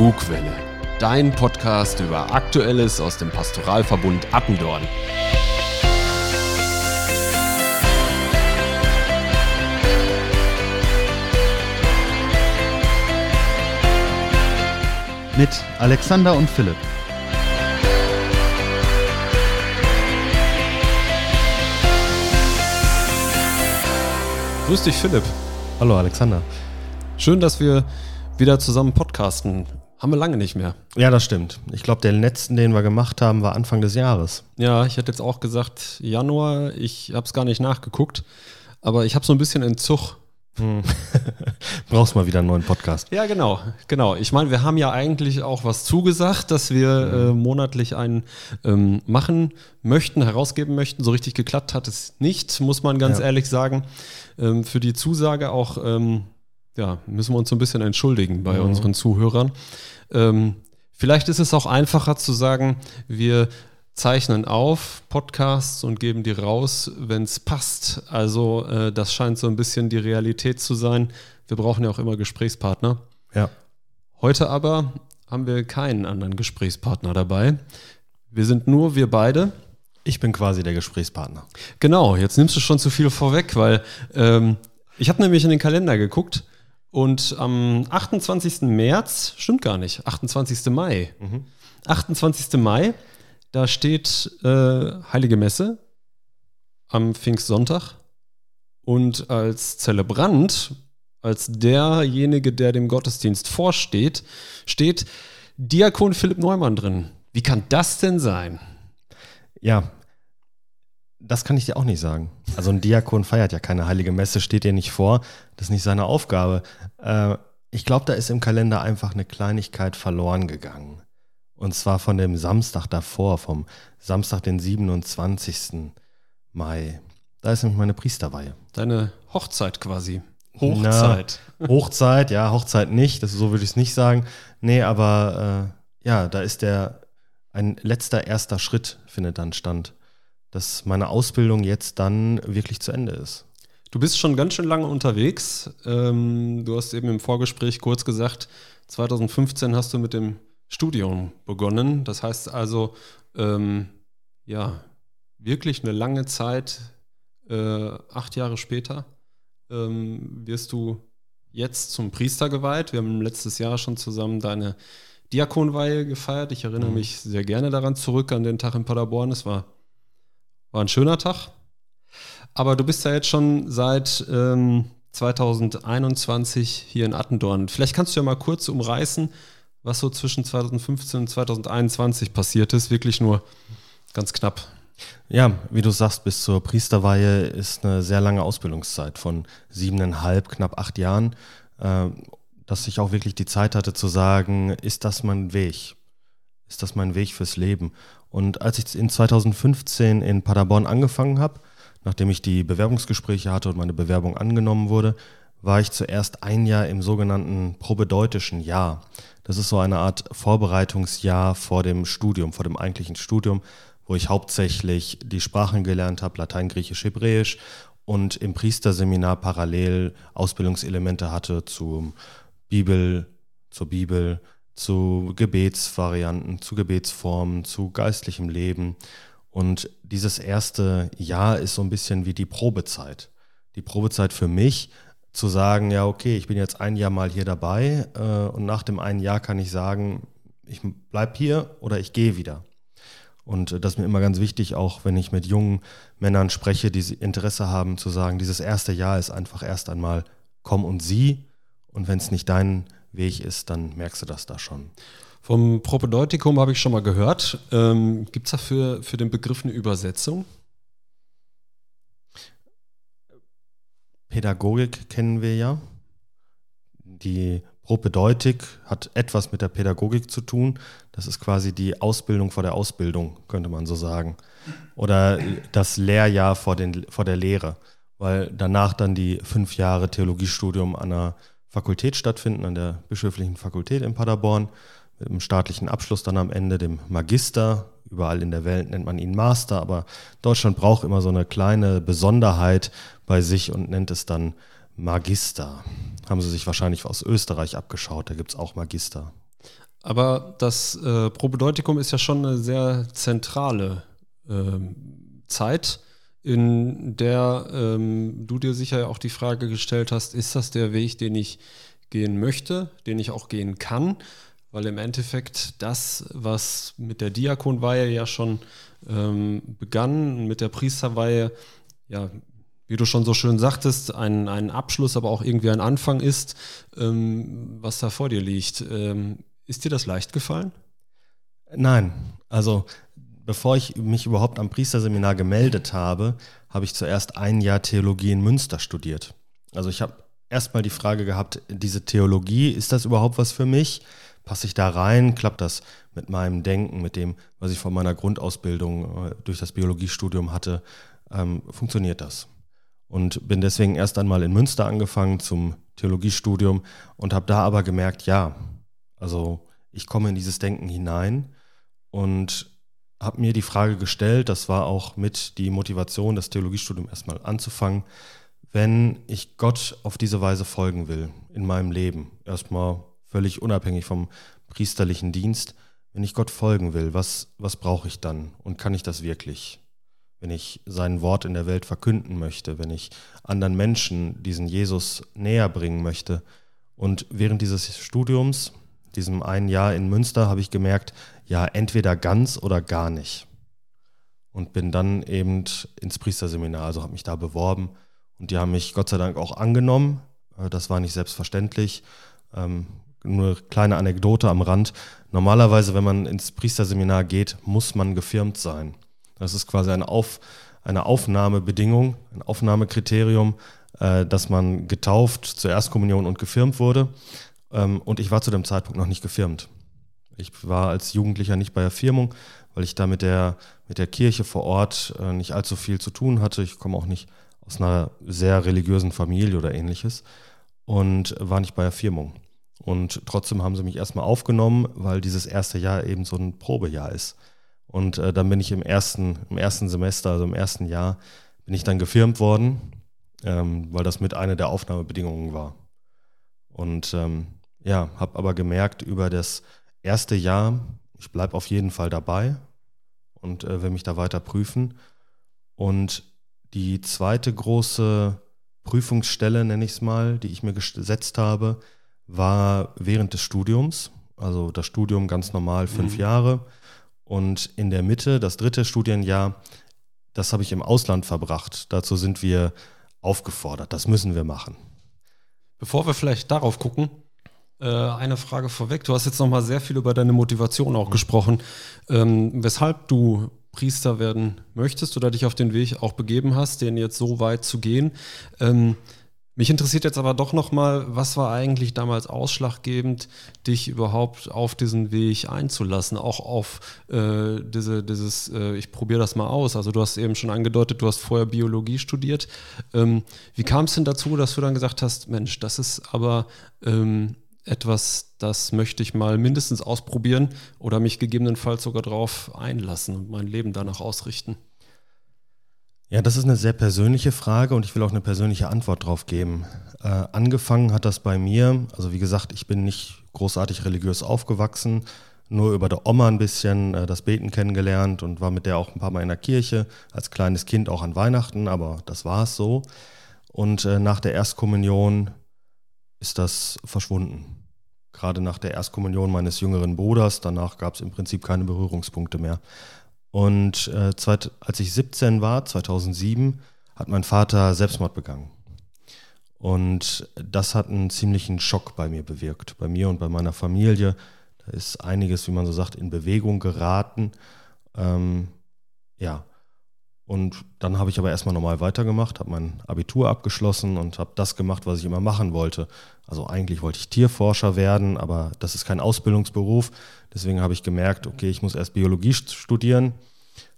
Bugwelle, dein Podcast über Aktuelles aus dem Pastoralverbund Attendorn. Mit Alexander und Philipp. Grüß dich, Philipp. Hallo Alexander. Schön, dass wir wieder zusammen podcasten. Haben wir lange nicht mehr. Ja, das stimmt. Ich glaube, der letzten, den wir gemacht haben, war Anfang des Jahres. Ja, ich hätte jetzt auch gesagt Januar. Ich habe es gar nicht nachgeguckt, aber ich habe so ein bisschen Entzug. Hm. Brauchst mal wieder einen neuen Podcast. Ja, genau, genau. Ich meine, wir haben ja eigentlich auch was zugesagt, dass wir äh, monatlich einen ähm, machen möchten, herausgeben möchten. So richtig geklappt hat es nicht, muss man ganz Ja. ehrlich sagen. Ähm, für die Zusage auch, ähm, ja, müssen wir uns so ein bisschen entschuldigen bei Mhm. unseren Zuhörern. Ähm, vielleicht ist es auch einfacher zu sagen, wir zeichnen auf Podcasts und geben die raus, wenn es passt. Also äh, das scheint so ein bisschen die Realität zu sein. Wir brauchen ja auch immer Gesprächspartner. Ja. Heute aber haben wir keinen anderen Gesprächspartner dabei. Wir sind nur wir beide. Ich bin quasi der Gesprächspartner. Genau, jetzt nimmst du schon zu viel vorweg, weil ähm, ich habe nämlich in den Kalender geguckt und am 28. März, stimmt gar nicht, 28. Mai, 28. Mai, da steht äh, Heilige Messe am Pfingstsonntag und als Zelebrant, als derjenige, der dem Gottesdienst vorsteht, steht Diakon Philipp Neumann drin. Wie kann das denn sein? Ja, das kann ich dir auch nicht sagen. Also ein Diakon feiert ja keine heilige Messe, steht dir nicht vor. Das ist nicht seine Aufgabe. Äh, ich glaube, da ist im Kalender einfach eine Kleinigkeit verloren gegangen. Und zwar von dem Samstag davor, vom Samstag, den 27. Mai. Da ist nämlich meine Priesterweihe. Deine Hochzeit quasi. Hochzeit. Hochzeit, ja, Hochzeit nicht, das, so würde ich es nicht sagen. Nee, aber äh, ja, da ist der, ein letzter erster Schritt findet dann stand, dass meine Ausbildung jetzt dann wirklich zu Ende ist. Du bist schon ganz schön lange unterwegs. Ähm, du hast eben im Vorgespräch kurz gesagt, 2015 hast du mit dem Studium begonnen. Das heißt also, ähm, ja, wirklich eine lange Zeit, äh, acht Jahre später, ähm, wirst du jetzt zum Priester geweiht. Wir haben letztes Jahr schon zusammen deine Diakonweihe gefeiert. Ich erinnere Mhm. mich sehr gerne daran zurück, an den Tag in Paderborn. Es war, war ein schöner Tag. Aber du bist ja jetzt schon seit ähm, 2021 hier in Attendorn. Vielleicht kannst du ja mal kurz umreißen, was so zwischen 2015 und 2021 passiert ist. Wirklich nur ganz knapp. Ja, wie du sagst, bis zur Priesterweihe ist eine sehr lange Ausbildungszeit von siebeneinhalb, knapp acht Jahren, äh, dass ich auch wirklich die Zeit hatte zu sagen, ist das mein Weg? Ist das mein Weg fürs Leben? Und als ich in 2015 in Paderborn angefangen habe, nachdem ich die Bewerbungsgespräche hatte und meine Bewerbung angenommen wurde, war ich zuerst ein Jahr im sogenannten probedeutischen Jahr. Das ist so eine Art Vorbereitungsjahr vor dem Studium, vor dem eigentlichen Studium, wo ich hauptsächlich die Sprachen gelernt habe, Latein, Griechisch, Hebräisch und im Priesterseminar parallel Ausbildungselemente hatte zum Bibel, zur Bibel, zu Gebetsvarianten, zu Gebetsformen, zu geistlichem Leben. Und dieses erste Jahr ist so ein bisschen wie die Probezeit. Die Probezeit für mich, zu sagen, ja, okay, ich bin jetzt ein Jahr mal hier dabei äh, und nach dem einen Jahr kann ich sagen, ich bleib hier oder ich gehe wieder. Und das ist mir immer ganz wichtig, auch wenn ich mit jungen Männern spreche, die Interesse haben, zu sagen, dieses erste Jahr ist einfach erst einmal komm und sieh. Und wenn es nicht dein Weg ist, dann merkst du das da schon. Vom Propedeutikum habe ich schon mal gehört. Ähm, Gibt es dafür für den Begriff eine Übersetzung? Pädagogik kennen wir ja. Die Propedeutik hat etwas mit der Pädagogik zu tun. Das ist quasi die Ausbildung vor der Ausbildung, könnte man so sagen. Oder das Lehrjahr vor, den, vor der Lehre, weil danach dann die fünf Jahre Theologiestudium an der Fakultät stattfinden, an der Bischöflichen Fakultät in Paderborn, mit einem staatlichen Abschluss dann am Ende, dem Magister. Überall in der Welt nennt man ihn Master, aber Deutschland braucht immer so eine kleine Besonderheit bei sich und nennt es dann Magister. Haben sie sich wahrscheinlich aus Österreich abgeschaut, da gibt es auch Magister. Aber das äh, Probedeutikum ist ja schon eine sehr zentrale äh, Zeit, in der ähm, du dir sicher auch die Frage gestellt hast, ist das der Weg, den ich gehen möchte, den ich auch gehen kann? Weil im Endeffekt das, was mit der Diakonweihe ja schon ähm, begann, mit der Priesterweihe, ja, wie du schon so schön sagtest, ein, ein Abschluss, aber auch irgendwie ein Anfang ist, ähm, was da vor dir liegt. Ähm, ist dir das leicht gefallen? Nein, also bevor ich mich überhaupt am Priesterseminar gemeldet habe, habe ich zuerst ein Jahr Theologie in Münster studiert. Also ich habe erstmal die Frage gehabt, diese Theologie, ist das überhaupt was für mich? Passe ich da rein? Klappt das mit meinem Denken, mit dem, was ich von meiner Grundausbildung äh, durch das Biologiestudium hatte? Ähm, funktioniert das? Und bin deswegen erst einmal in Münster angefangen zum Theologiestudium und habe da aber gemerkt, ja, also ich komme in dieses Denken hinein und habe mir die Frage gestellt, das war auch mit die Motivation, das Theologiestudium erstmal anzufangen, wenn ich Gott auf diese Weise folgen will in meinem Leben, erstmal völlig unabhängig vom priesterlichen Dienst, wenn ich Gott folgen will, was, was brauche ich dann und kann ich das wirklich? Wenn ich sein Wort in der Welt verkünden möchte, wenn ich anderen Menschen diesen Jesus näher bringen möchte. Und während dieses Studiums diesem einen Jahr in Münster habe ich gemerkt, ja, entweder ganz oder gar nicht. Und bin dann eben ins Priesterseminar, also habe mich da beworben und die haben mich Gott sei Dank auch angenommen. Äh, das war nicht selbstverständlich. Ähm, nur eine kleine Anekdote am Rand. Normalerweise, wenn man ins Priesterseminar geht, muss man gefirmt sein. Das ist quasi eine, Auf, eine Aufnahmebedingung, ein Aufnahmekriterium, äh, dass man getauft zur Erstkommunion und gefirmt wurde. Ähm, und ich war zu dem Zeitpunkt noch nicht gefirmt. Ich war als Jugendlicher nicht bei der Firmung, weil ich da mit der, mit der Kirche vor Ort äh, nicht allzu viel zu tun hatte. Ich komme auch nicht aus einer sehr religiösen Familie oder ähnliches und war nicht bei der Firmung. Und trotzdem haben sie mich erstmal aufgenommen, weil dieses erste Jahr eben so ein Probejahr ist. Und äh, dann bin ich im ersten, im ersten Semester, also im ersten Jahr, bin ich dann gefirmt worden, ähm, weil das mit einer der Aufnahmebedingungen war. Und ähm, ja, habe aber gemerkt über das erste Jahr, ich bleibe auf jeden Fall dabei und äh, will mich da weiter prüfen. Und die zweite große Prüfungsstelle, nenne ich es mal, die ich mir gesetzt habe, war während des Studiums. Also das Studium ganz normal fünf mhm. Jahre. Und in der Mitte, das dritte Studienjahr, das habe ich im Ausland verbracht. Dazu sind wir aufgefordert. Das müssen wir machen. Bevor wir vielleicht darauf gucken, eine Frage vorweg. Du hast jetzt nochmal sehr viel über deine Motivation auch mhm. gesprochen, ähm, weshalb du Priester werden möchtest oder dich auf den Weg auch begeben hast, den jetzt so weit zu gehen. Ähm, mich interessiert jetzt aber doch nochmal, was war eigentlich damals ausschlaggebend, dich überhaupt auf diesen Weg einzulassen, auch auf äh, diese, dieses, äh, ich probiere das mal aus. Also du hast eben schon angedeutet, du hast vorher Biologie studiert. Ähm, wie kam es denn dazu, dass du dann gesagt hast, Mensch, das ist aber ähm, etwas, das möchte ich mal mindestens ausprobieren oder mich gegebenenfalls sogar darauf einlassen und mein Leben danach ausrichten? Ja, das ist eine sehr persönliche Frage und ich will auch eine persönliche Antwort drauf geben. Äh, angefangen hat das bei mir, also wie gesagt, ich bin nicht großartig religiös aufgewachsen, nur über der Oma ein bisschen äh, das Beten kennengelernt und war mit der auch ein paar Mal in der Kirche, als kleines Kind auch an Weihnachten, aber das war es so. Und äh, nach der Erstkommunion ist das verschwunden. Gerade nach der Erstkommunion meines jüngeren Bruders, danach gab es im Prinzip keine Berührungspunkte mehr. Und äh, zweit, als ich 17 war, 2007, hat mein Vater Selbstmord begangen. Und das hat einen ziemlichen Schock bei mir bewirkt, bei mir und bei meiner Familie. Da ist einiges, wie man so sagt, in Bewegung geraten. Ähm, ja, und dann habe ich aber erstmal normal weitergemacht, habe mein Abitur abgeschlossen und habe das gemacht, was ich immer machen wollte. Also eigentlich wollte ich Tierforscher werden, aber das ist kein Ausbildungsberuf. Deswegen habe ich gemerkt, okay, ich muss erst Biologie studieren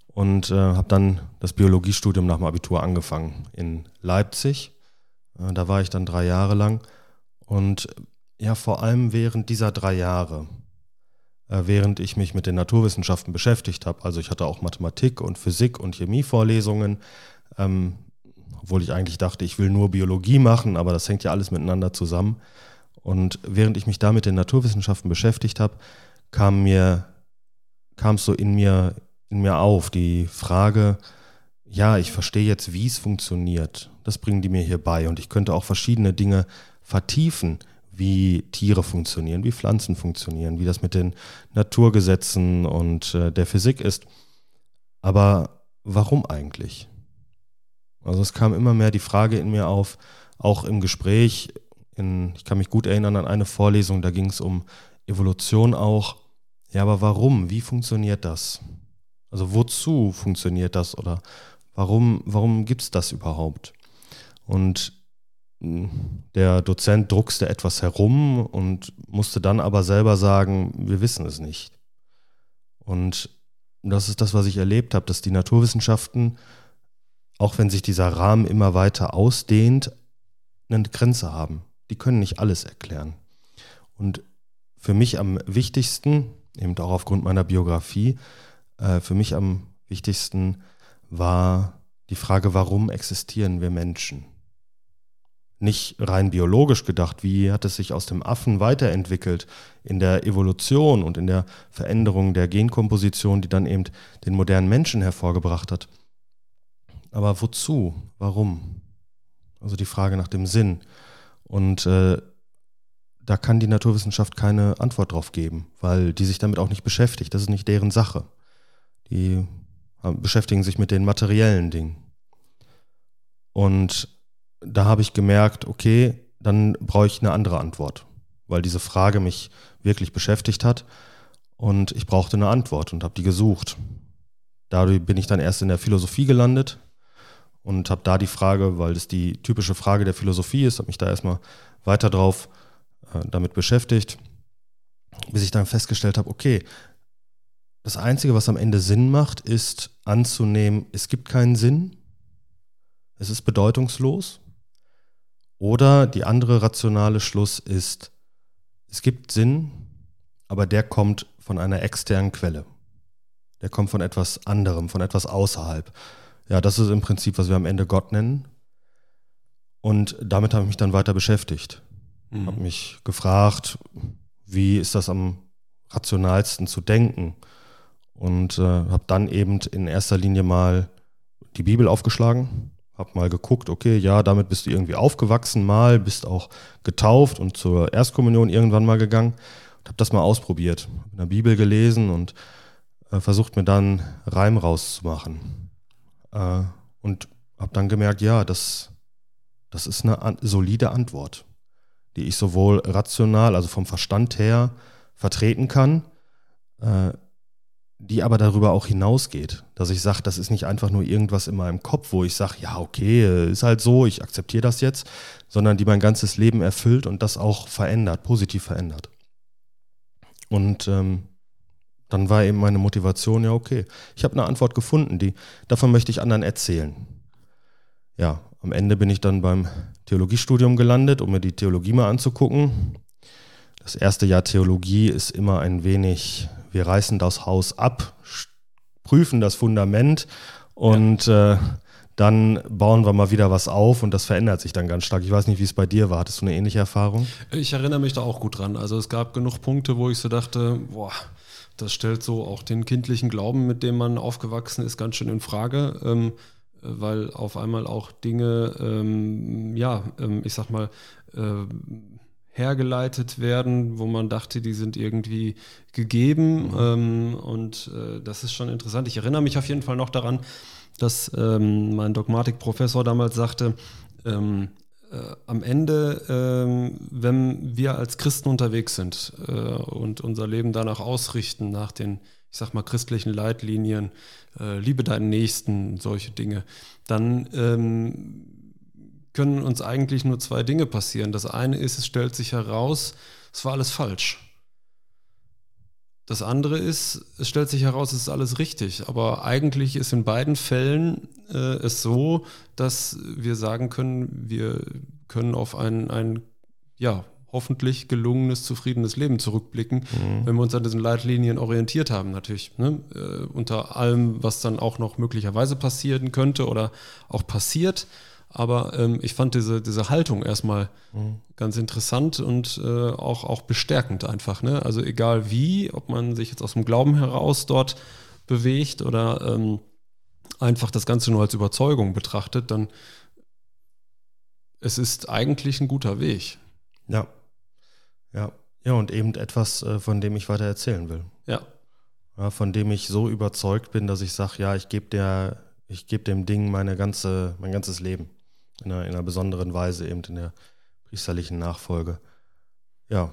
und äh, habe dann das Biologiestudium nach dem Abitur angefangen in Leipzig. Äh, da war ich dann drei Jahre lang. Und ja, vor allem während dieser drei Jahre während ich mich mit den Naturwissenschaften beschäftigt habe. Also ich hatte auch Mathematik und Physik und Chemievorlesungen, ähm, obwohl ich eigentlich dachte, ich will nur Biologie machen, aber das hängt ja alles miteinander zusammen. Und während ich mich da mit den Naturwissenschaften beschäftigt habe, kam mir, kam so in mir, in mir auf, die Frage, ja, ich verstehe jetzt, wie es funktioniert. Das bringen die mir hier bei. Und ich könnte auch verschiedene Dinge vertiefen, wie Tiere funktionieren, wie Pflanzen funktionieren, wie das mit den Naturgesetzen und äh, der Physik ist. Aber warum eigentlich? Also es kam immer mehr die Frage in mir auf, auch im Gespräch, in, ich kann mich gut erinnern an eine Vorlesung, da ging es um Evolution auch. Ja, aber warum? Wie funktioniert das? Also wozu funktioniert das oder warum, warum gibt es das überhaupt? Und der Dozent druckste etwas herum und musste dann aber selber sagen, wir wissen es nicht. Und das ist das, was ich erlebt habe, dass die Naturwissenschaften, auch wenn sich dieser Rahmen immer weiter ausdehnt, eine Grenze haben. Die können nicht alles erklären. Und für mich am wichtigsten, eben auch aufgrund meiner Biografie, äh, für mich am wichtigsten war die Frage, warum existieren wir Menschen? Nicht rein biologisch gedacht, wie hat es sich aus dem Affen weiterentwickelt in der Evolution und in der Veränderung der Genkomposition, die dann eben den modernen Menschen hervorgebracht hat. Aber wozu? Warum? Also die Frage nach dem Sinn. Und äh, da kann die Naturwissenschaft keine Antwort drauf geben, weil die sich damit auch nicht beschäftigt. Das ist nicht deren Sache. Die beschäftigen sich mit den materiellen Dingen. Und da habe ich gemerkt, okay, dann brauche ich eine andere Antwort, weil diese Frage mich wirklich beschäftigt hat und ich brauchte eine Antwort und habe die gesucht. Dadurch bin ich dann erst in der Philosophie gelandet und habe da die Frage, weil das die typische Frage der Philosophie ist, habe mich da erstmal weiter drauf äh, damit beschäftigt, bis ich dann festgestellt habe, okay, das Einzige, was am Ende Sinn macht, ist anzunehmen, es gibt keinen Sinn, es ist bedeutungslos. Oder die andere rationale Schluss ist, es gibt Sinn, aber der kommt von einer externen Quelle. Der kommt von etwas anderem, von etwas außerhalb. Ja, das ist im Prinzip, was wir am Ende Gott nennen. Und damit habe ich mich dann weiter beschäftigt. Mhm. Habe mich gefragt, wie ist das am rationalsten zu denken? Und äh, habe dann eben in erster Linie mal die Bibel aufgeschlagen, habe mal geguckt, okay, ja, damit bist du irgendwie aufgewachsen mal, bist auch getauft und zur Erstkommunion irgendwann mal gegangen und habe das mal ausprobiert, in der Bibel gelesen und äh, versucht mir dann Reim rauszumachen. Äh, und habe dann gemerkt, ja, das, das ist eine an solide Antwort, die ich sowohl rational, also vom Verstand her, vertreten kann, äh, die aber darüber auch hinausgeht, dass ich sage, das ist nicht einfach nur irgendwas in meinem Kopf, wo ich sage, ja, okay, ist halt so, ich akzeptiere das jetzt, sondern die mein ganzes Leben erfüllt und das auch verändert, positiv verändert. Und ähm, dann war eben meine Motivation, ja, okay, ich habe eine Antwort gefunden, die, davon möchte ich anderen erzählen. Ja, am Ende bin ich dann beim Theologiestudium gelandet, um mir die Theologie mal anzugucken. Das erste Jahr Theologie ist immer ein wenig, wir reißen das Haus ab, prüfen das Fundament und ja. äh, dann bauen wir mal wieder was auf und das verändert sich dann ganz stark. Ich weiß nicht, wie es bei dir war. Hattest du eine ähnliche Erfahrung? Ich erinnere mich da auch gut dran. Also es gab genug Punkte, wo ich so dachte, boah, das stellt so auch den kindlichen Glauben, mit dem man aufgewachsen ist, ganz schön in Frage, ähm, weil auf einmal auch Dinge, ähm, ja, ähm, ich sag mal, äh, hergeleitet werden, wo man dachte, die sind irgendwie gegeben. Mhm. Ähm, und äh, das ist schon interessant. Ich erinnere mich auf jeden Fall noch daran, dass ähm, mein Dogmatikprofessor damals sagte, ähm, äh, am Ende, ähm, wenn wir als Christen unterwegs sind äh, und unser Leben danach ausrichten, nach den, ich sag mal, christlichen Leitlinien, äh, liebe deinen Nächsten, solche Dinge, dann ähm, können uns eigentlich nur zwei Dinge passieren. Das eine ist, es stellt sich heraus, es war alles falsch. Das andere ist, es stellt sich heraus, es ist alles richtig. Aber eigentlich ist in beiden Fällen äh, es so, dass wir sagen können, wir können auf ein, ein ja, hoffentlich gelungenes, zufriedenes Leben zurückblicken, mhm. wenn wir uns an diesen Leitlinien orientiert haben, natürlich. Ne? Äh, unter allem, was dann auch noch möglicherweise passieren könnte oder auch passiert. Aber ähm, ich fand diese, diese Haltung erstmal mhm. ganz interessant und äh, auch, auch bestärkend einfach. Ne? Also egal wie, ob man sich jetzt aus dem Glauben heraus dort bewegt oder ähm, einfach das Ganze nur als Überzeugung betrachtet, dann es ist eigentlich ein guter Weg. Ja. Ja. Ja, und eben etwas, äh, von dem ich weiter erzählen will. Ja. ja von dem ich so überzeugt bin, dass ich sage, ja, ich gebe der, ich gebe dem Ding meine ganze, mein ganzes Leben. In einer, in einer besonderen Weise, eben in der priesterlichen Nachfolge. Ja.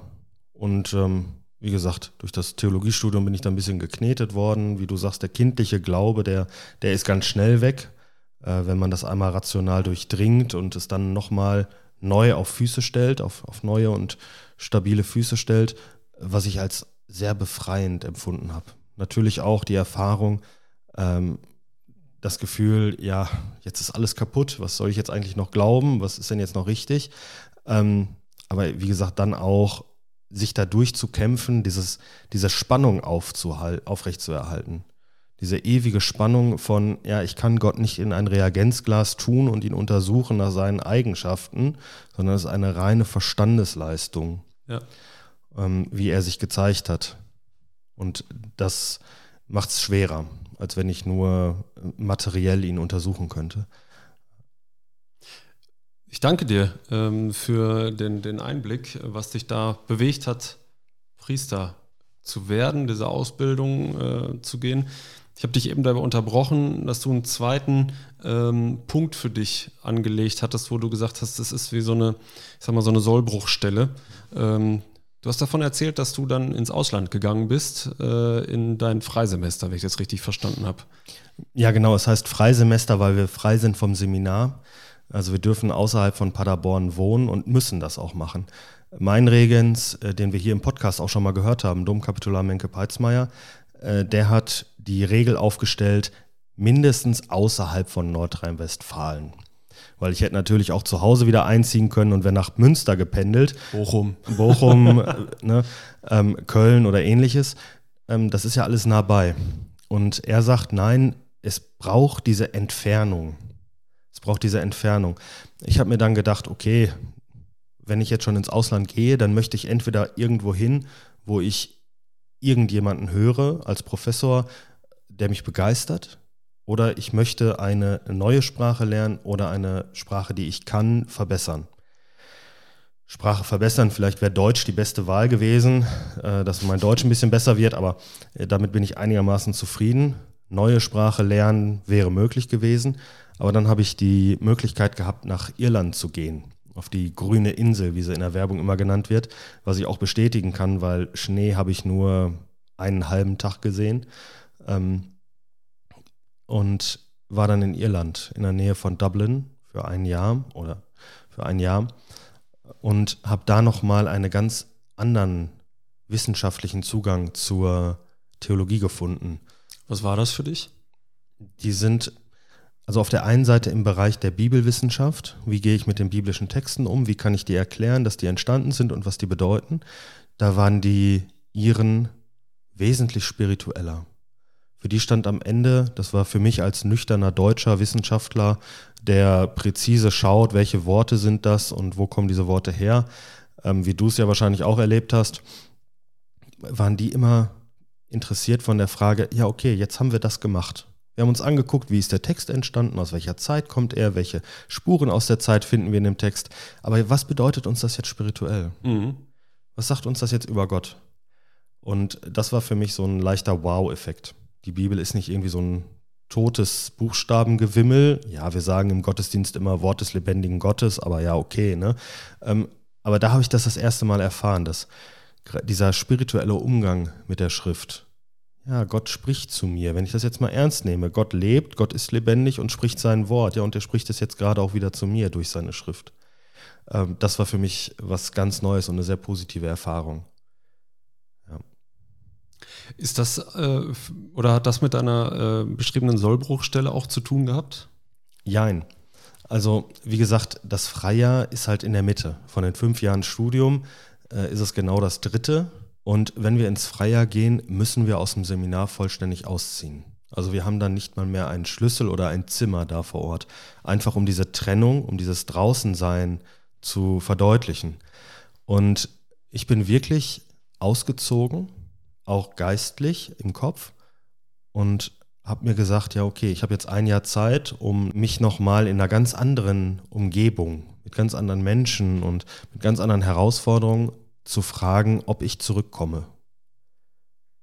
Und ähm, wie gesagt, durch das Theologiestudium bin ich da ein bisschen geknetet worden. Wie du sagst, der kindliche Glaube, der, der ist ganz schnell weg, äh, wenn man das einmal rational durchdringt und es dann nochmal neu auf Füße stellt, auf, auf neue und stabile Füße stellt, was ich als sehr befreiend empfunden habe. Natürlich auch die Erfahrung, ähm, das Gefühl, ja, jetzt ist alles kaputt, was soll ich jetzt eigentlich noch glauben, was ist denn jetzt noch richtig? Ähm, aber wie gesagt, dann auch sich da durchzukämpfen, dieses, diese Spannung aufrechtzuerhalten. Diese ewige Spannung von, ja, ich kann Gott nicht in ein Reagenzglas tun und ihn untersuchen nach seinen Eigenschaften, sondern es ist eine reine Verstandesleistung, ja. ähm, wie er sich gezeigt hat. Und das macht es schwerer, als wenn ich nur materiell ihn untersuchen könnte. Ich danke dir ähm, für den, den Einblick, was dich da bewegt hat, Priester zu werden, diese Ausbildung äh, zu gehen. Ich habe dich eben dabei unterbrochen, dass du einen zweiten ähm, Punkt für dich angelegt hattest, wo du gesagt hast, das ist wie so eine, ich sag mal, so eine Sollbruchstelle. Ähm, du hast davon erzählt, dass du dann ins Ausland gegangen bist, äh, in dein Freisemester, wenn ich das richtig verstanden habe. Ja, genau. Es heißt Freisemester, weil wir frei sind vom Seminar. Also wir dürfen außerhalb von Paderborn wohnen und müssen das auch machen. Mein Regens, äh, den wir hier im Podcast auch schon mal gehört haben, Domkapitular Menke-Peitzmeier, äh, der hat die Regel aufgestellt, mindestens außerhalb von Nordrhein-Westfalen. Weil ich hätte natürlich auch zu Hause wieder einziehen können und wäre nach Münster gependelt. Bochum. Bochum, ne, ähm, Köln oder ähnliches. Ähm, das ist ja alles nah bei. Und er sagt, nein, es braucht diese Entfernung. Es braucht diese Entfernung. Ich habe mir dann gedacht, okay, wenn ich jetzt schon ins Ausland gehe, dann möchte ich entweder irgendwo hin, wo ich irgendjemanden höre als Professor, der mich begeistert, oder ich möchte eine neue Sprache lernen oder eine Sprache, die ich kann, verbessern. Sprache verbessern, vielleicht wäre Deutsch die beste Wahl gewesen, äh, dass mein Deutsch ein bisschen besser wird, aber äh, damit bin ich einigermaßen zufrieden. Neue Sprache lernen wäre möglich gewesen. Aber dann habe ich die Möglichkeit gehabt, nach Irland zu gehen, auf die grüne Insel, wie sie in der Werbung immer genannt wird, was ich auch bestätigen kann, weil Schnee habe ich nur einen halben Tag gesehen. Ähm, und war dann in Irland, in der Nähe von Dublin für ein Jahr oder für ein Jahr und habe da nochmal einen ganz anderen wissenschaftlichen Zugang zur Theologie gefunden. Was war das für dich? Die sind also auf der einen Seite im Bereich der Bibelwissenschaft, wie gehe ich mit den biblischen Texten um, wie kann ich die erklären, dass die entstanden sind und was die bedeuten. Da waren die Iren wesentlich spiritueller. Für die stand am Ende, das war für mich als nüchterner deutscher Wissenschaftler, der präzise schaut, welche Worte sind das und wo kommen diese Worte her, ähm, wie du es ja wahrscheinlich auch erlebt hast, waren die immer interessiert von der Frage, ja okay, jetzt haben wir das gemacht. Wir haben uns angeguckt, wie ist der Text entstanden, aus welcher Zeit kommt er, welche Spuren aus der Zeit finden wir in dem Text. Aber was bedeutet uns das jetzt spirituell? Mhm. Was sagt uns das jetzt über Gott? Und das war für mich so ein leichter Wow-Effekt. Die Bibel ist nicht irgendwie so ein totes Buchstabengewimmel. Ja, wir sagen im Gottesdienst immer Wort des lebendigen Gottes, aber ja, okay. Ne? Ähm, aber da habe ich das das erste Mal erfahren, dass dieser spirituelle Umgang mit der Schrift, ja, Gott spricht zu mir. Wenn ich das jetzt mal ernst nehme, Gott lebt, Gott ist lebendig und spricht sein Wort. Ja, und er spricht es jetzt gerade auch wieder zu mir durch seine Schrift. Ähm, das war für mich was ganz Neues und eine sehr positive Erfahrung. Ist das äh, oder hat das mit einer äh, beschriebenen Sollbruchstelle auch zu tun gehabt? Jein. Also, wie gesagt, das Freijahr ist halt in der Mitte. Von den fünf Jahren Studium äh, ist es genau das dritte. Und wenn wir ins Freijahr gehen, müssen wir aus dem Seminar vollständig ausziehen. Also wir haben dann nicht mal mehr einen Schlüssel oder ein Zimmer da vor Ort. Einfach um diese Trennung, um dieses Draußensein zu verdeutlichen. Und ich bin wirklich ausgezogen, auch geistlich im Kopf und habe mir gesagt, ja okay, ich habe jetzt ein Jahr Zeit, um mich nochmal in einer ganz anderen Umgebung, mit ganz anderen Menschen und mit ganz anderen Herausforderungen zu fragen, ob ich zurückkomme.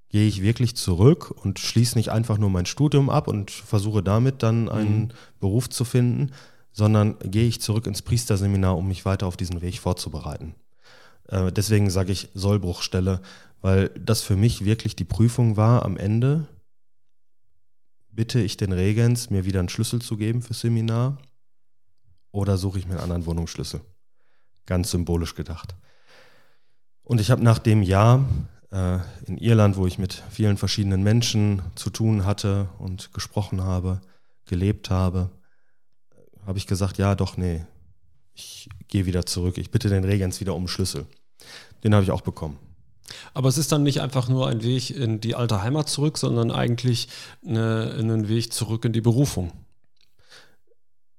Gehe ich wirklich zurück und schließe nicht einfach nur mein Studium ab und versuche damit dann einen mhm. Beruf zu finden, sondern gehe ich zurück ins Priesterseminar, um mich weiter auf diesen Weg vorzubereiten. Äh, deswegen sage ich Sollbruchstelle, weil das für mich wirklich die Prüfung war am Ende. Bitte ich den Regens, mir wieder einen Schlüssel zu geben fürs Seminar oder suche ich mir einen anderen Wohnungsschlüssel? Ganz symbolisch gedacht. Und ich habe nach dem Jahr äh, in Irland, wo ich mit vielen verschiedenen Menschen zu tun hatte und gesprochen habe, gelebt habe, habe ich gesagt, ja, doch, nee, ich gehe wieder zurück. Ich bitte den Regens wieder um Schlüssel. Den habe ich auch bekommen. Aber es ist dann nicht einfach nur ein Weg in die alte Heimat zurück, sondern eigentlich eine, ein Weg zurück in die Berufung.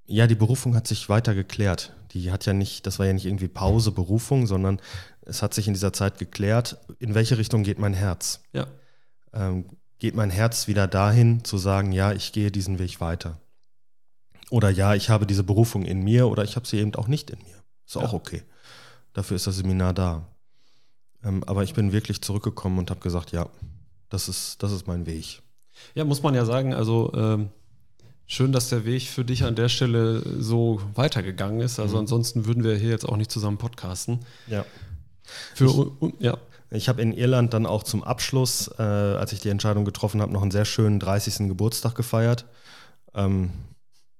Ja, die Berufung hat sich weiter geklärt. Die hat ja nicht, das war ja nicht irgendwie Pause, Berufung, sondern es hat sich in dieser Zeit geklärt, in welche Richtung geht mein Herz. Ja. Ähm, geht mein Herz wieder dahin, zu sagen, ja, ich gehe diesen Weg weiter. Oder ja, ich habe diese Berufung in mir oder ich habe sie eben auch nicht in mir. Ist ja. auch okay. Dafür ist das Seminar da. Ähm, aber ich bin wirklich zurückgekommen und habe gesagt, ja, das ist, das ist mein Weg. Ja, muss man ja sagen, also ähm, schön, dass der Weg für dich an der Stelle so weitergegangen ist. Also mhm. ansonsten würden wir hier jetzt auch nicht zusammen podcasten. Ja. Für, ich, ja. Ich habe in Irland dann auch zum Abschluss, äh, als ich die Entscheidung getroffen habe, noch einen sehr schönen 30. Geburtstag gefeiert. Ähm,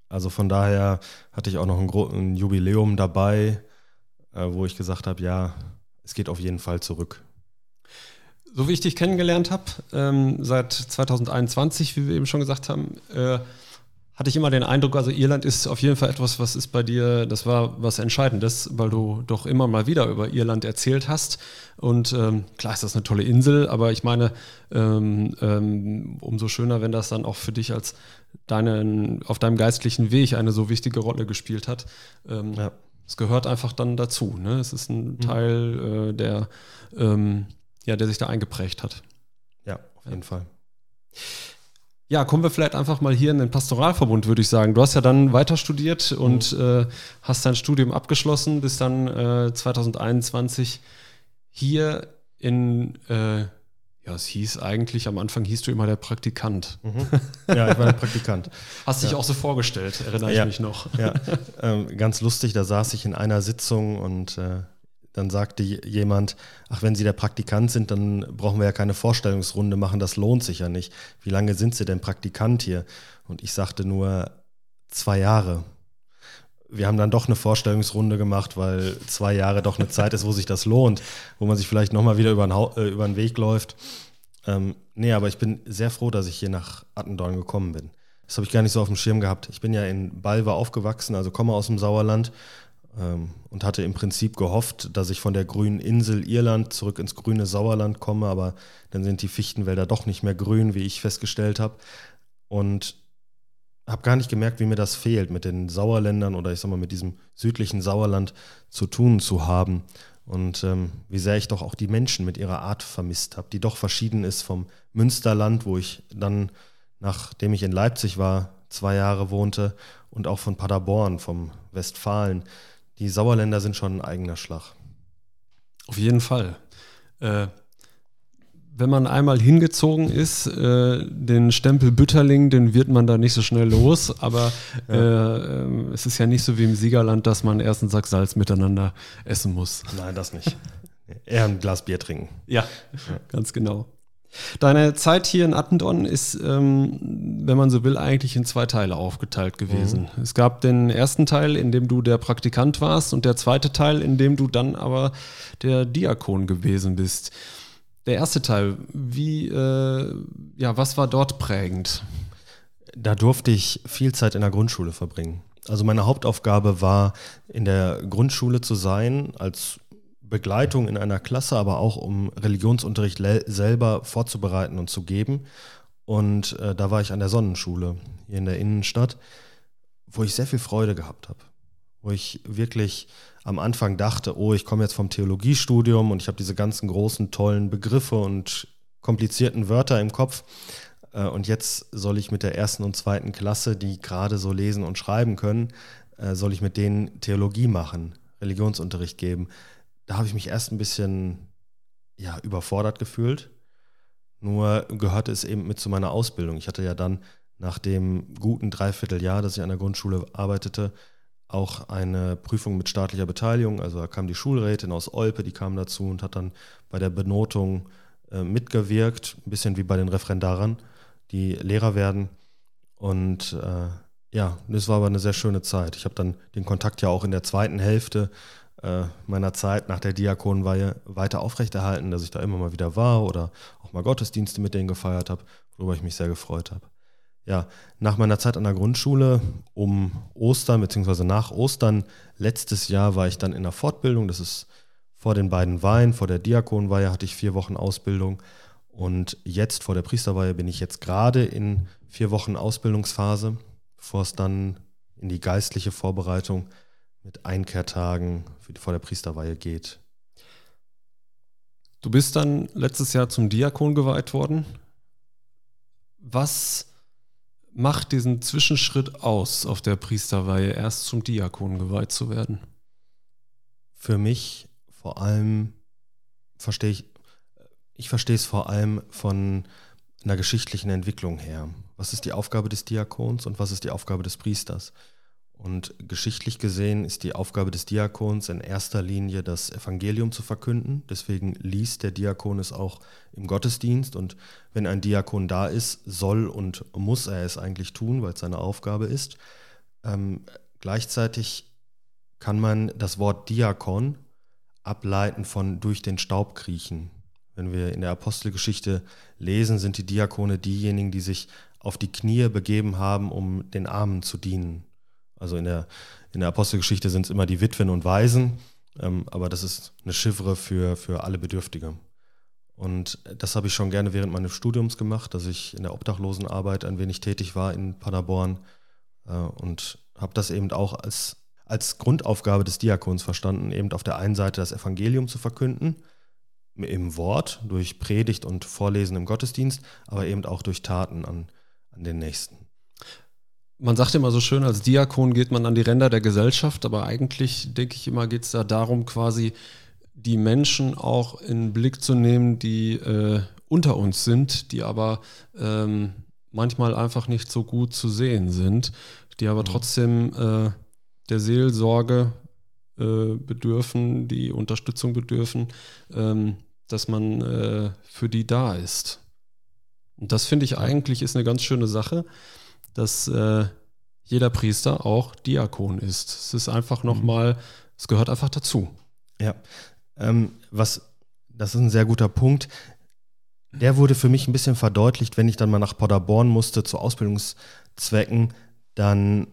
also von daher hatte ich auch noch ein, ein Jubiläum dabei, äh, wo ich gesagt habe, ja, es geht auf jeden Fall zurück. So wie ich dich kennengelernt habe, ähm, seit 2021, wie wir eben schon gesagt haben, äh, hatte ich immer den Eindruck, also Irland ist auf jeden Fall etwas, was ist bei dir, das war was Entscheidendes, weil du doch immer mal wieder über Irland erzählt hast. Und ähm, klar ist das eine tolle Insel, aber ich meine, ähm, ähm, umso schöner, wenn das dann auch für dich als deinen, auf deinem geistlichen Weg eine so wichtige Rolle gespielt hat. Ähm, ja. Es gehört einfach dann dazu. Ne? Es ist ein mhm. Teil, äh, der, ähm, ja, der sich da eingeprägt hat. Ja, auf jeden ja. Fall. Ja, kommen wir vielleicht einfach mal hier in den Pastoralverbund, würde ich sagen. Du hast ja dann weiter studiert mhm. und äh, hast dein Studium abgeschlossen, bis dann äh, 2021 hier in, äh, ja, es hieß eigentlich, am Anfang hieß du immer der Praktikant. Mhm. Ja, ich war der Praktikant. Hast dich auch so vorgestellt, erinnere ja. ich mich noch. Ja, ähm, ganz lustig, da saß ich in einer Sitzung und äh, dann sagte jemand, ach, wenn Sie der Praktikant sind, dann brauchen wir ja keine Vorstellungsrunde machen, das lohnt sich ja nicht. Wie lange sind Sie denn Praktikant hier? Und ich sagte nur zwei Jahre. Wir haben dann doch eine Vorstellungsrunde gemacht, weil zwei Jahre doch eine Zeit ist, wo sich das lohnt, wo man sich vielleicht nochmal wieder über den, äh, über den Weg läuft. Ähm, nee, aber ich bin sehr froh, dass ich hier nach Attendorn gekommen bin. Das habe ich gar nicht so auf dem Schirm gehabt. Ich bin ja in Balve aufgewachsen, also komme aus dem Sauerland ähm, und hatte im Prinzip gehofft, dass ich von der grünen Insel Irland zurück ins grüne Sauerland komme, aber dann sind die Fichtenwälder doch nicht mehr grün, wie ich festgestellt habe. Und habe gar nicht gemerkt, wie mir das fehlt, mit den Sauerländern oder ich sag mal mit diesem südlichen Sauerland zu tun zu haben. Und ähm, wie sehr ich doch auch die Menschen mit ihrer Art vermisst habe, die doch verschieden ist vom Münsterland, wo ich dann, nachdem ich in Leipzig war, zwei Jahre wohnte, und auch von Paderborn, vom Westfalen die Sauerländer sind schon ein eigener Schlag. Auf jeden Fall. Äh, wenn man einmal hingezogen ist, äh, den Stempel Bütterling, den wird man da nicht so schnell los. Aber äh, ähm, es ist ja nicht so wie im Siegerland, dass man erst einen Sack Salz miteinander essen muss. Nein, das nicht. Eher ein Glas Bier trinken. Ja, ja. ganz genau. Deine Zeit hier in Attendorn ist, ähm, wenn man so will, eigentlich in zwei Teile aufgeteilt gewesen. Mhm. Es gab den ersten Teil, in dem du der Praktikant warst, und der zweite Teil, in dem du dann aber der Diakon gewesen bist. Der erste Teil, wie, äh, ja, was war dort prägend? Da durfte ich viel Zeit in der Grundschule verbringen. Also meine Hauptaufgabe war, in der Grundschule zu sein, als Begleitung in einer Klasse, aber auch um Religionsunterricht selber vorzubereiten und zu geben. Und äh, da war ich an der Sonnenschule hier in der Innenstadt, wo ich sehr viel Freude gehabt habe. Wo ich wirklich am Anfang dachte, oh, ich komme jetzt vom Theologiestudium und ich habe diese ganzen großen, tollen Begriffe und komplizierten Wörter im Kopf. Äh, und jetzt soll ich mit der ersten und zweiten Klasse, die gerade so lesen und schreiben können, äh, soll ich mit denen Theologie machen, Religionsunterricht geben. Da habe ich mich erst ein bisschen ja, überfordert gefühlt nur gehörte es eben mit zu meiner Ausbildung. Ich hatte ja dann nach dem guten Dreivierteljahr, dass ich an der Grundschule arbeitete, auch eine Prüfung mit staatlicher Beteiligung. Also da kam die Schulrätin aus Olpe, die kam dazu und hat dann bei der Benotung äh, mitgewirkt, ein bisschen wie bei den Referendaren, die Lehrer werden. Und äh, ja, das war aber eine sehr schöne Zeit. Ich habe dann den Kontakt ja auch in der zweiten Hälfte äh, meiner Zeit nach der Diakonweihe weiter aufrechterhalten, dass ich da immer mal wieder war oder auch mal Gottesdienste mit denen gefeiert habe, worüber ich mich sehr gefreut habe. Ja, nach meiner Zeit an der Grundschule um Ostern bzw. nach Ostern letztes Jahr war ich dann in der Fortbildung. Das ist vor den beiden Weihen, vor der Diakonweihe hatte ich vier Wochen Ausbildung und jetzt vor der Priesterweihe bin ich jetzt gerade in vier Wochen Ausbildungsphase, bevor es dann in die geistliche Vorbereitung mit Einkehrtagen vor der Priesterweihe geht. Du bist dann letztes Jahr zum Diakon geweiht worden. Was macht diesen Zwischenschritt aus, auf der Priesterweihe erst zum Diakon geweiht zu werden? Für mich vor allem verstehe ich, ich verstehe es vor allem von einer geschichtlichen Entwicklung her. Was ist die Aufgabe des Diakons und was ist die Aufgabe des Priesters? Und geschichtlich gesehen ist die Aufgabe des Diakons in erster Linie das Evangelium zu verkünden. Deswegen liest der Diakon es auch im Gottesdienst. Und wenn ein Diakon da ist, soll und muss er es eigentlich tun, weil es seine Aufgabe ist. Ähm, gleichzeitig kann man das Wort Diakon ableiten von durch den Staub kriechen. Wenn wir in der Apostelgeschichte lesen, sind die Diakone diejenigen, die sich auf die Knie begeben haben, um den Armen zu dienen. Also in der, in der Apostelgeschichte sind es immer die Witwen und Waisen, ähm, aber das ist eine Chiffre für, für alle Bedürftige. Und das habe ich schon gerne während meines Studiums gemacht, dass ich in der Obdachlosenarbeit ein wenig tätig war in Paderborn äh, und habe das eben auch als, als Grundaufgabe des Diakons verstanden, eben auf der einen Seite das Evangelium zu verkünden, im Wort, durch Predigt und Vorlesen im Gottesdienst, aber eben auch durch Taten an, an den Nächsten. Man sagt immer so schön, als Diakon geht man an die Ränder der Gesellschaft, aber eigentlich, denke ich immer, geht es da darum, quasi die Menschen auch in den Blick zu nehmen, die äh, unter uns sind, die aber ähm, manchmal einfach nicht so gut zu sehen sind, die aber mhm. trotzdem äh, der Seelsorge äh, bedürfen, die Unterstützung bedürfen, ähm, dass man äh, für die da ist. Und das finde ich eigentlich ist eine ganz schöne Sache dass äh, jeder Priester auch Diakon ist. Es ist einfach nochmal, mhm. es gehört einfach dazu. Ja, ähm, was, das ist ein sehr guter Punkt. Der wurde für mich ein bisschen verdeutlicht, wenn ich dann mal nach Paderborn musste zu Ausbildungszwecken, dann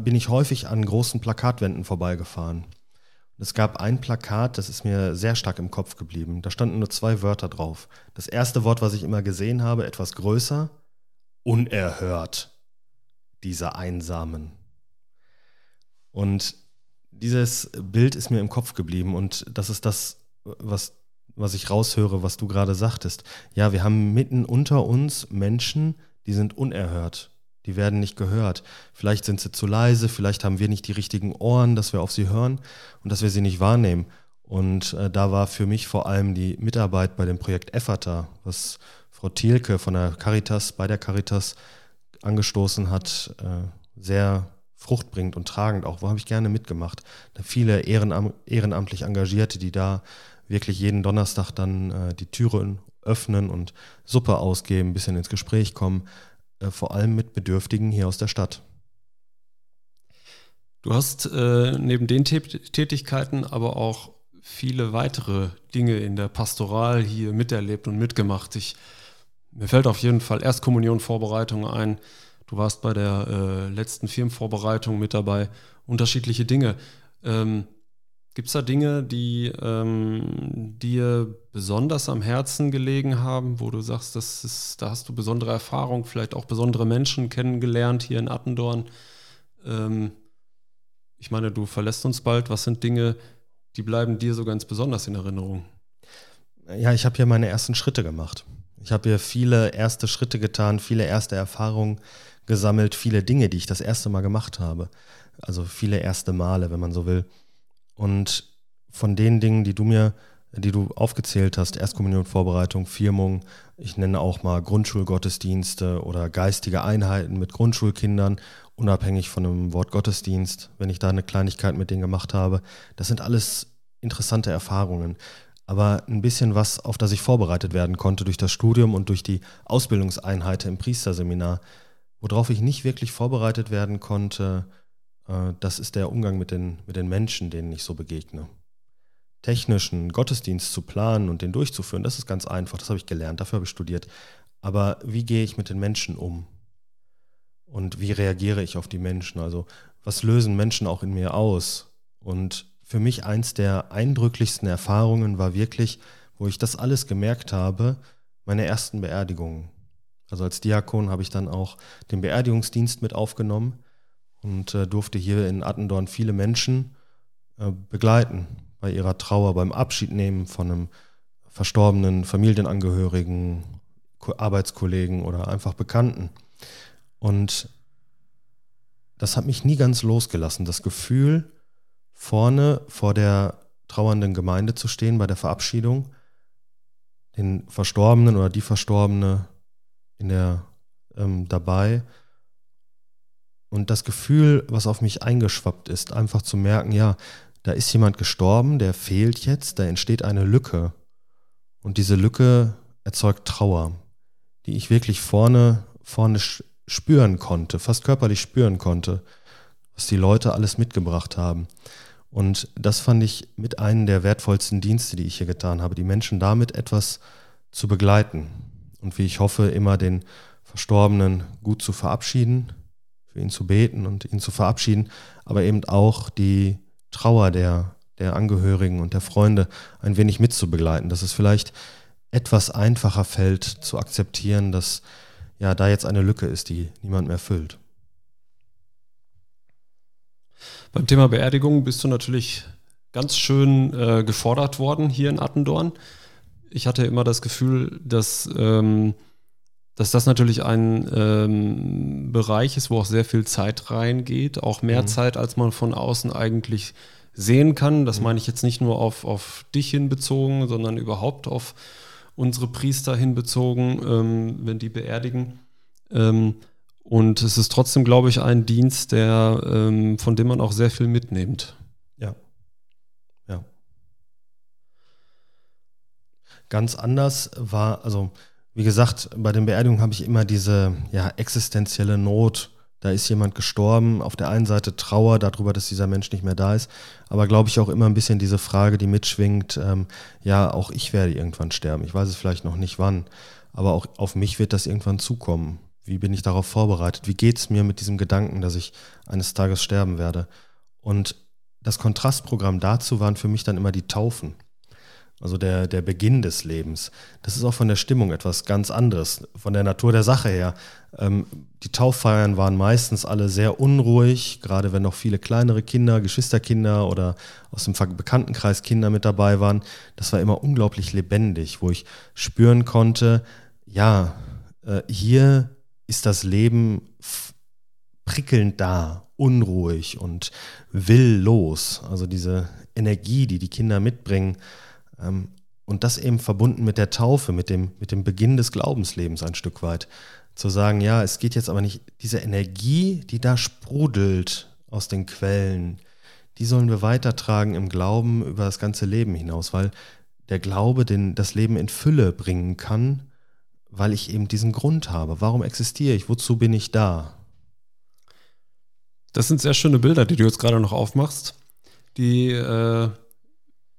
bin ich häufig an großen Plakatwänden vorbeigefahren. Es gab ein Plakat, das ist mir sehr stark im Kopf geblieben. Da standen nur zwei Wörter drauf. Das erste Wort, was ich immer gesehen habe, etwas größer, unerhört dieser Einsamen. Und dieses Bild ist mir im Kopf geblieben und das ist das, was, was ich raushöre, was du gerade sagtest. Ja, wir haben mitten unter uns Menschen, die sind unerhört. Die werden nicht gehört. Vielleicht sind sie zu leise, vielleicht haben wir nicht die richtigen Ohren, dass wir auf sie hören und dass wir sie nicht wahrnehmen. Und äh, da war für mich vor allem die Mitarbeit bei dem Projekt Effata, was Frau Thielke von der Caritas, bei der Caritas angestoßen hat, äh, sehr fruchtbringend und tragend auch. Wo habe ich gerne mitgemacht. Viele ehrenam ehrenamtlich Engagierte, die da wirklich jeden Donnerstag dann äh, die Türen öffnen und Suppe ausgeben, ein bisschen ins Gespräch kommen, äh, vor allem mit Bedürftigen hier aus der Stadt. Du hast äh, neben den Tätigkeiten aber auch viele weitere Dinge in der Pastoral hier miterlebt und mitgemacht. Ich mir fällt auf jeden Fall Erstkommunion-Vorbereitung ein. Du warst bei der äh, letzten Firmenvorbereitung mit dabei. Unterschiedliche Dinge. Ähm, Gibt es da Dinge, die ähm, dir besonders am Herzen gelegen haben, wo du sagst, das ist, da hast du besondere Erfahrungen, vielleicht auch besondere Menschen kennengelernt hier in Attendorn? Ähm, ich meine, du verlässt uns bald. Was sind Dinge, die bleiben dir so ganz besonders in Erinnerung? Ja, ich habe hier meine ersten Schritte gemacht. Ich habe hier viele erste Schritte getan, viele erste Erfahrungen gesammelt, viele Dinge, die ich das erste Mal gemacht habe. Also viele erste Male, wenn man so will. Und von den Dingen, die du mir, die du aufgezählt hast, Erstkommunion, Vorbereitung, Firmung, ich nenne auch mal Grundschulgottesdienste oder geistige Einheiten mit Grundschulkindern, unabhängig von einem Wort Gottesdienst, wenn ich da eine Kleinigkeit mit denen gemacht habe. Das sind alles interessante Erfahrungen. Aber ein bisschen was, auf das ich vorbereitet werden konnte durch das Studium und durch die Ausbildungseinheit im Priesterseminar, worauf ich nicht wirklich vorbereitet werden konnte, äh, das ist der Umgang mit den, mit den Menschen, denen ich so begegne. Technischen Gottesdienst zu planen und den durchzuführen, das ist ganz einfach, das habe ich gelernt, dafür habe ich studiert. Aber wie gehe ich mit den Menschen um? Und wie reagiere ich auf die Menschen? Also was lösen Menschen auch in mir aus? Und für mich eins der eindrücklichsten Erfahrungen war wirklich, wo ich das alles gemerkt habe, meine ersten Beerdigungen. Also als Diakon habe ich dann auch den Beerdigungsdienst mit aufgenommen und äh, durfte hier in Attendorn viele Menschen äh, begleiten bei ihrer Trauer, beim Abschied nehmen von einem verstorbenen Familienangehörigen, Arbeitskollegen oder einfach Bekannten. Und das hat mich nie ganz losgelassen, das Gefühl, vorne vor der trauernden Gemeinde zu stehen bei der Verabschiedung, den Verstorbenen oder die Verstorbene in der ähm, dabei und das Gefühl, was auf mich eingeschwappt ist, einfach zu merken, ja, da ist jemand gestorben, der fehlt jetzt, da entsteht eine Lücke. Und diese Lücke erzeugt Trauer, die ich wirklich vorne, vorne spüren konnte, fast körperlich spüren konnte, was die Leute alles mitgebracht haben. Und das fand ich mit einem der wertvollsten Dienste, die ich hier getan habe, die Menschen damit etwas zu begleiten und wie ich hoffe, immer den Verstorbenen gut zu verabschieden, für ihn zu beten und ihn zu verabschieden, aber eben auch die Trauer der, der Angehörigen und der Freunde ein wenig mitzubegleiten, dass es vielleicht etwas einfacher fällt zu akzeptieren, dass ja da jetzt eine Lücke ist, die niemand mehr füllt. Beim Thema Beerdigung bist du natürlich ganz schön äh, gefordert worden hier in Attendorn. Ich hatte immer das Gefühl, dass ähm, dass das natürlich ein ähm, Bereich ist, wo auch sehr viel Zeit reingeht, auch mehr mhm. Zeit, als man von außen eigentlich sehen kann. Das mhm. meine ich jetzt nicht nur auf, auf dich hinbezogen, sondern überhaupt auf unsere Priester hinbezogen, ähm, wenn die beerdigen. Ähm, und es ist trotzdem, glaube ich, ein Dienst, der, ähm, von dem man auch sehr viel mitnimmt. Ja. Ja. Ganz anders war, also wie gesagt, bei den Beerdigungen habe ich immer diese ja, existenzielle Not. Da ist jemand gestorben. Auf der einen Seite Trauer darüber, dass dieser Mensch nicht mehr da ist. Aber glaube ich auch immer ein bisschen diese Frage, die mitschwingt, ähm, ja, auch ich werde irgendwann sterben. Ich weiß es vielleicht noch nicht wann. Aber auch auf mich wird das irgendwann zukommen. Wie bin ich darauf vorbereitet? Wie geht es mir mit diesem Gedanken, dass ich eines Tages sterben werde? Und das Kontrastprogramm dazu waren für mich dann immer die Taufen also der, der Beginn des Lebens. Das ist auch von der Stimmung etwas ganz anderes, von der Natur der Sache her. Ähm, die Tauffeiern waren meistens alle sehr unruhig, gerade wenn noch viele kleinere Kinder, Geschwisterkinder oder aus dem Bekanntenkreis Kinder mit dabei waren. Das war immer unglaublich lebendig, wo ich spüren konnte, ja, äh, hier ist das Leben prickelnd da, unruhig und will los. Also diese Energie, die die Kinder mitbringen, ähm, und das eben verbunden mit der Taufe, mit dem, mit dem Beginn des Glaubenslebens ein Stück weit. Zu sagen, ja, es geht jetzt aber nicht, diese Energie, die da sprudelt aus den Quellen, die sollen wir weitertragen im Glauben über das ganze Leben hinaus, weil der Glaube den, das Leben in Fülle bringen kann, weil ich eben diesen Grund habe. Warum existiere ich? Wozu bin ich da? Das sind sehr schöne Bilder, die du jetzt gerade noch aufmachst, die äh,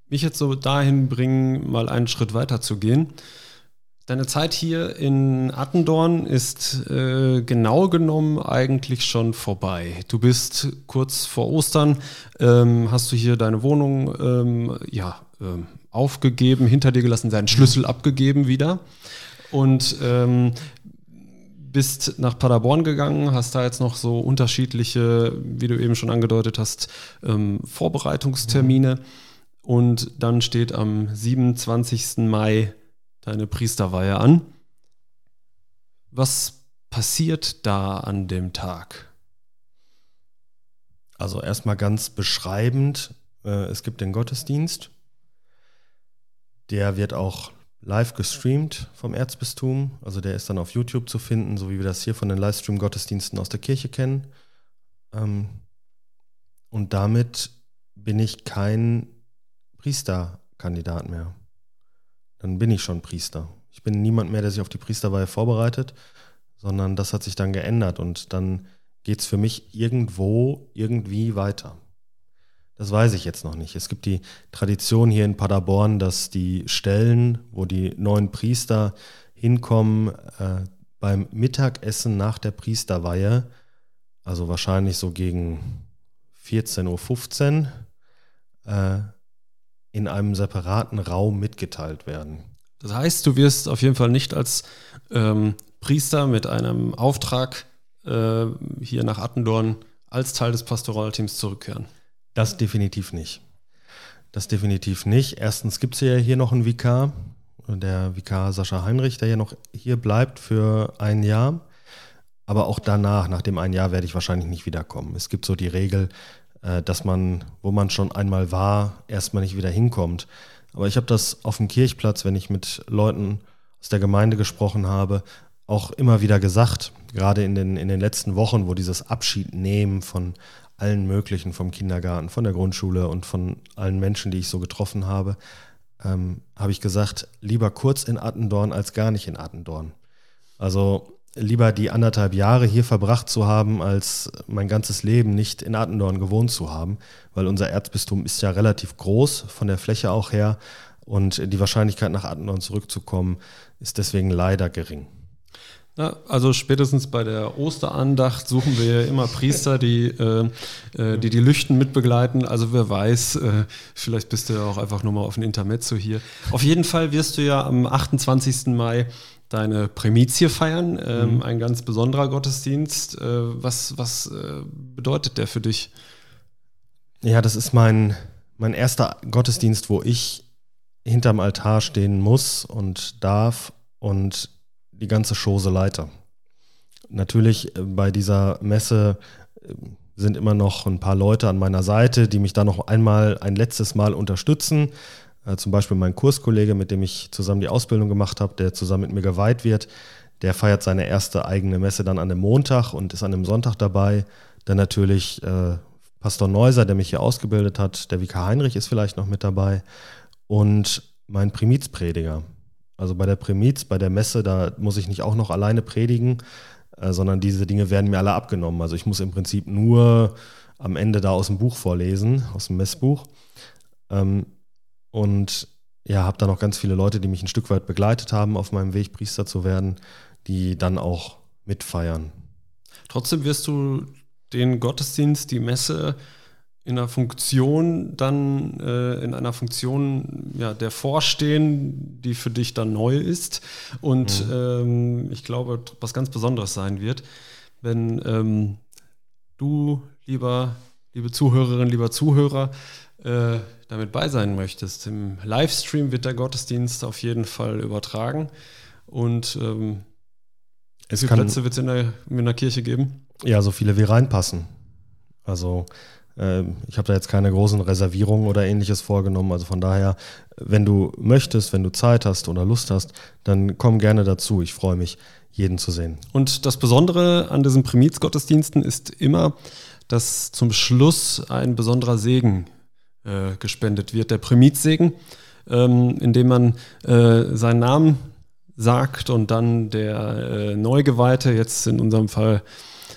mich jetzt so dahin bringen, mal einen Schritt weiter zu gehen. Deine Zeit hier in Attendorn ist äh, genau genommen eigentlich schon vorbei. Du bist kurz vor Ostern, ähm, hast du hier deine Wohnung ähm, ja, ähm, aufgegeben, hinter dir gelassen, deinen Schlüssel abgegeben wieder und ähm, bist nach Paderborn gegangen, hast da jetzt noch so unterschiedliche, wie du eben schon angedeutet hast, ähm, Vorbereitungstermine. Und dann steht am 27. Mai deine Priesterweihe an. Was passiert da an dem Tag? Also erstmal ganz beschreibend, äh, es gibt den Gottesdienst, der wird auch live gestreamt vom Erzbistum, also der ist dann auf YouTube zu finden, so wie wir das hier von den Livestream-Gottesdiensten aus der Kirche kennen. Ähm, und damit bin ich kein Priesterkandidat mehr dann bin ich schon Priester. Ich bin niemand mehr, der sich auf die Priesterweihe vorbereitet, sondern das hat sich dann geändert und dann geht es für mich irgendwo, irgendwie weiter. Das weiß ich jetzt noch nicht. Es gibt die Tradition hier in Paderborn, dass die Stellen, wo die neuen Priester hinkommen, äh, beim Mittagessen nach der Priesterweihe, also wahrscheinlich so gegen 14.15 Uhr, äh, in einem separaten Raum mitgeteilt werden. Das heißt, du wirst auf jeden Fall nicht als ähm, Priester mit einem Auftrag äh, hier nach Attendorn als Teil des Pastoralteams zurückkehren. Das definitiv nicht. Das definitiv nicht. Erstens gibt es ja hier noch einen Vikar, der Vikar Sascha Heinrich, der ja noch hier bleibt für ein Jahr. Aber auch danach, nach dem ein Jahr, werde ich wahrscheinlich nicht wiederkommen. Es gibt so die Regel, äh, dass man, wo man schon einmal war, erstmal nicht wieder hinkommt. Aber ich habe das auf dem Kirchplatz, wenn ich mit Leuten aus der Gemeinde gesprochen habe, auch immer wieder gesagt, gerade in den, in den letzten Wochen, wo dieses Abschiednehmen von allen möglichen, vom Kindergarten, von der Grundschule und von allen Menschen, die ich so getroffen habe, ähm, habe ich gesagt, lieber kurz in Attendorn als gar nicht in Attendorn. Also lieber die anderthalb Jahre hier verbracht zu haben, als mein ganzes Leben nicht in Attendorn gewohnt zu haben, weil unser Erzbistum ist ja relativ groß, von der Fläche auch her, und die Wahrscheinlichkeit nach Attendorn zurückzukommen ist deswegen leider gering. Ja, also spätestens bei der Osterandacht suchen wir immer Priester, die, äh, äh, die die Lüchten mitbegleiten. Also wer weiß, äh, vielleicht bist du ja auch einfach nur mal auf ein Intermezzo hier. Auf jeden Fall wirst du ja am 28. Mai deine Prämitie feiern, ähm, mhm. ein ganz besonderer Gottesdienst. Äh, was was äh, bedeutet der für dich? Ja, das ist mein, mein erster Gottesdienst, wo ich hinterm Altar stehen muss und darf und die ganze Chose leite. Natürlich äh, bei dieser Messe äh, sind immer noch ein paar Leute an meiner Seite, die mich da noch einmal ein letztes Mal unterstützen. Äh, zum Beispiel mein Kurskollege, mit dem ich zusammen die Ausbildung gemacht habe, der zusammen mit mir geweiht wird, der feiert seine erste eigene Messe dann an dem Montag und ist an dem Sonntag dabei. Dann natürlich äh, Pastor Neuser, der mich hier ausgebildet hat, der Vikar Heinrich ist vielleicht noch mit dabei und mein Primizprediger. Also bei der Primiz, bei der Messe, da muss ich nicht auch noch alleine predigen, äh, sondern diese Dinge werden mir alle abgenommen. Also ich muss im Prinzip nur am Ende da aus dem Buch vorlesen, aus dem Messbuch. Ähm, und ja, habe da noch ganz viele Leute, die mich ein Stück weit begleitet haben auf meinem Weg, Priester zu werden, die dann auch mitfeiern. Trotzdem wirst du den Gottesdienst, die Messe in einer Funktion dann, äh, in einer Funktion ja, der Vorstehen, die für dich dann neu ist und mhm. ähm, ich glaube, was ganz Besonderes sein wird, wenn ähm, du, lieber, liebe Zuhörerin, lieber Zuhörer, äh, damit bei sein möchtest. Im Livestream wird der Gottesdienst auf jeden Fall übertragen. Und ähm, wie viele Plätze wird es in der, in der Kirche geben? Ja, so viele wie reinpassen. Also ich habe da jetzt keine großen Reservierungen oder ähnliches vorgenommen. Also von daher, wenn du möchtest, wenn du Zeit hast oder Lust hast, dann komm gerne dazu. Ich freue mich, jeden zu sehen. Und das Besondere an diesen Primizgottesdiensten ist immer, dass zum Schluss ein besonderer Segen äh, gespendet wird, der Primitsegen, ähm, indem man äh, seinen Namen sagt und dann der äh, Neugeweihte, jetzt in unserem Fall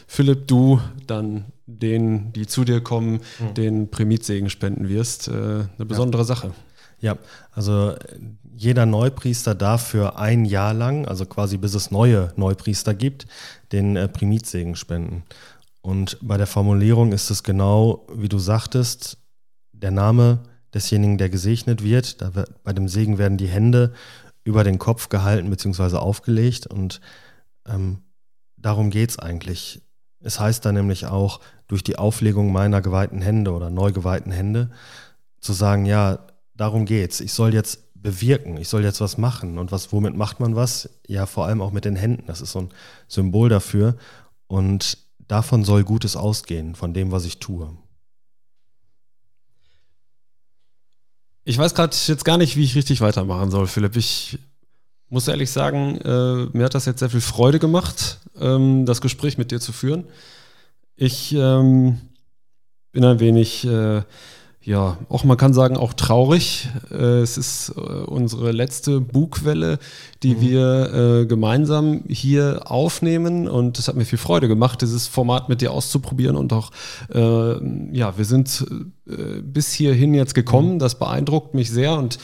Philipp, du dann denen, die zu dir kommen, mhm. den Primitsegen spenden wirst. Äh, eine besondere ja. Sache. Ja, also jeder Neupriester darf für ein Jahr lang, also quasi bis es neue Neupriester gibt, den äh, Primidsegen spenden. Und bei der Formulierung ist es genau, wie du sagtest, der Name desjenigen, der gesegnet wird. Da wird bei dem Segen werden die Hände über den Kopf gehalten bzw. aufgelegt und ähm, darum geht es eigentlich. Es heißt da nämlich auch, durch die Auflegung meiner geweihten Hände oder neu geweihten Hände, zu sagen, ja, darum geht's. Ich soll jetzt bewirken, ich soll jetzt was machen. Und was, womit macht man was? Ja, vor allem auch mit den Händen. Das ist so ein Symbol dafür. Und davon soll Gutes ausgehen, von dem, was ich tue. Ich weiß gerade jetzt gar nicht, wie ich richtig weitermachen soll, Philipp. Ich muss ehrlich sagen, äh, mir hat das jetzt sehr viel Freude gemacht, ähm, das Gespräch mit dir zu führen. Ich ähm, bin ein wenig, äh, ja, auch man kann sagen, auch traurig. Äh, es ist äh, unsere letzte Bugwelle, die mhm. wir äh, gemeinsam hier aufnehmen und es hat mir viel Freude gemacht, dieses Format mit dir auszuprobieren und auch, äh, ja, wir sind bis hierhin jetzt gekommen. Mhm. Das beeindruckt mich sehr und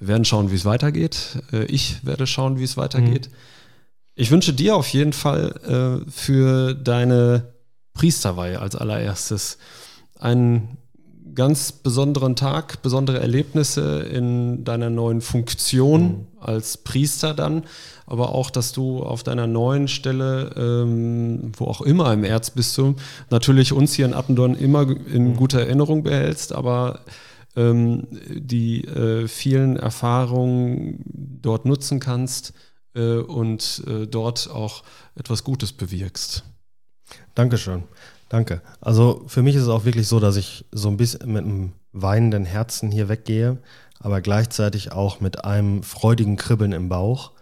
wir werden schauen, wie es weitergeht. Äh, ich werde schauen, wie es weitergeht. Mhm. Ich wünsche dir auf jeden Fall äh, für deine Priesterweihe als allererstes einen ganz besonderen Tag, besondere Erlebnisse in deiner neuen Funktion mhm. als Priester dann, aber auch, dass du auf deiner neuen Stelle, ähm, wo auch immer im Erzbistum, natürlich uns hier in Appendorn immer in mhm. guter Erinnerung behältst, aber ähm, die äh, vielen Erfahrungen dort nutzen kannst äh, und äh, dort auch etwas Gutes bewirkst. Dankeschön. Danke. Also für mich ist es auch wirklich so, dass ich so ein bisschen mit einem weinenden Herzen hier weggehe, aber gleichzeitig auch mit einem freudigen Kribbeln im Bauch,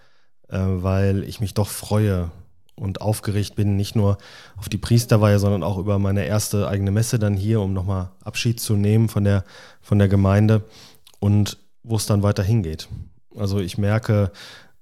äh, weil ich mich doch freue, und aufgeregt bin, nicht nur auf die Priesterweihe, sondern auch über meine erste eigene Messe dann hier, um nochmal Abschied zu nehmen von der, von der Gemeinde und wo es dann weiter hingeht. Also ich merke,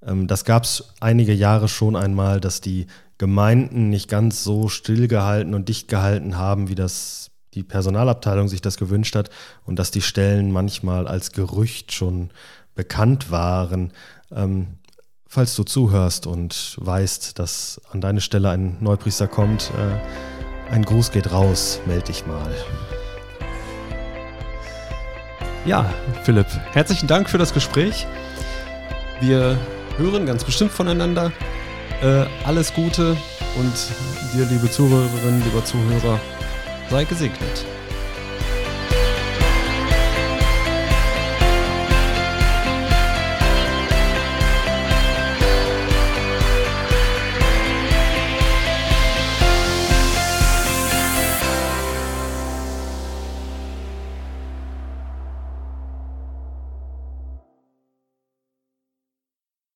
das gab es einige Jahre schon einmal, dass die Gemeinden nicht ganz so stillgehalten und dicht gehalten haben, wie das die Personalabteilung sich das gewünscht hat und dass die Stellen manchmal als Gerücht schon bekannt waren. Ähm, falls du zuhörst und weißt, dass an deine Stelle ein Neupriester kommt, äh, ein Gruß geht raus, melde dich mal. Ja, Philipp, herzlichen Dank für das Gespräch. Wir hören ganz bestimmt voneinander. Äh, alles Gute und dir, liebe Zuhörerinnen, lieber Zuhörer, sei gesegnet.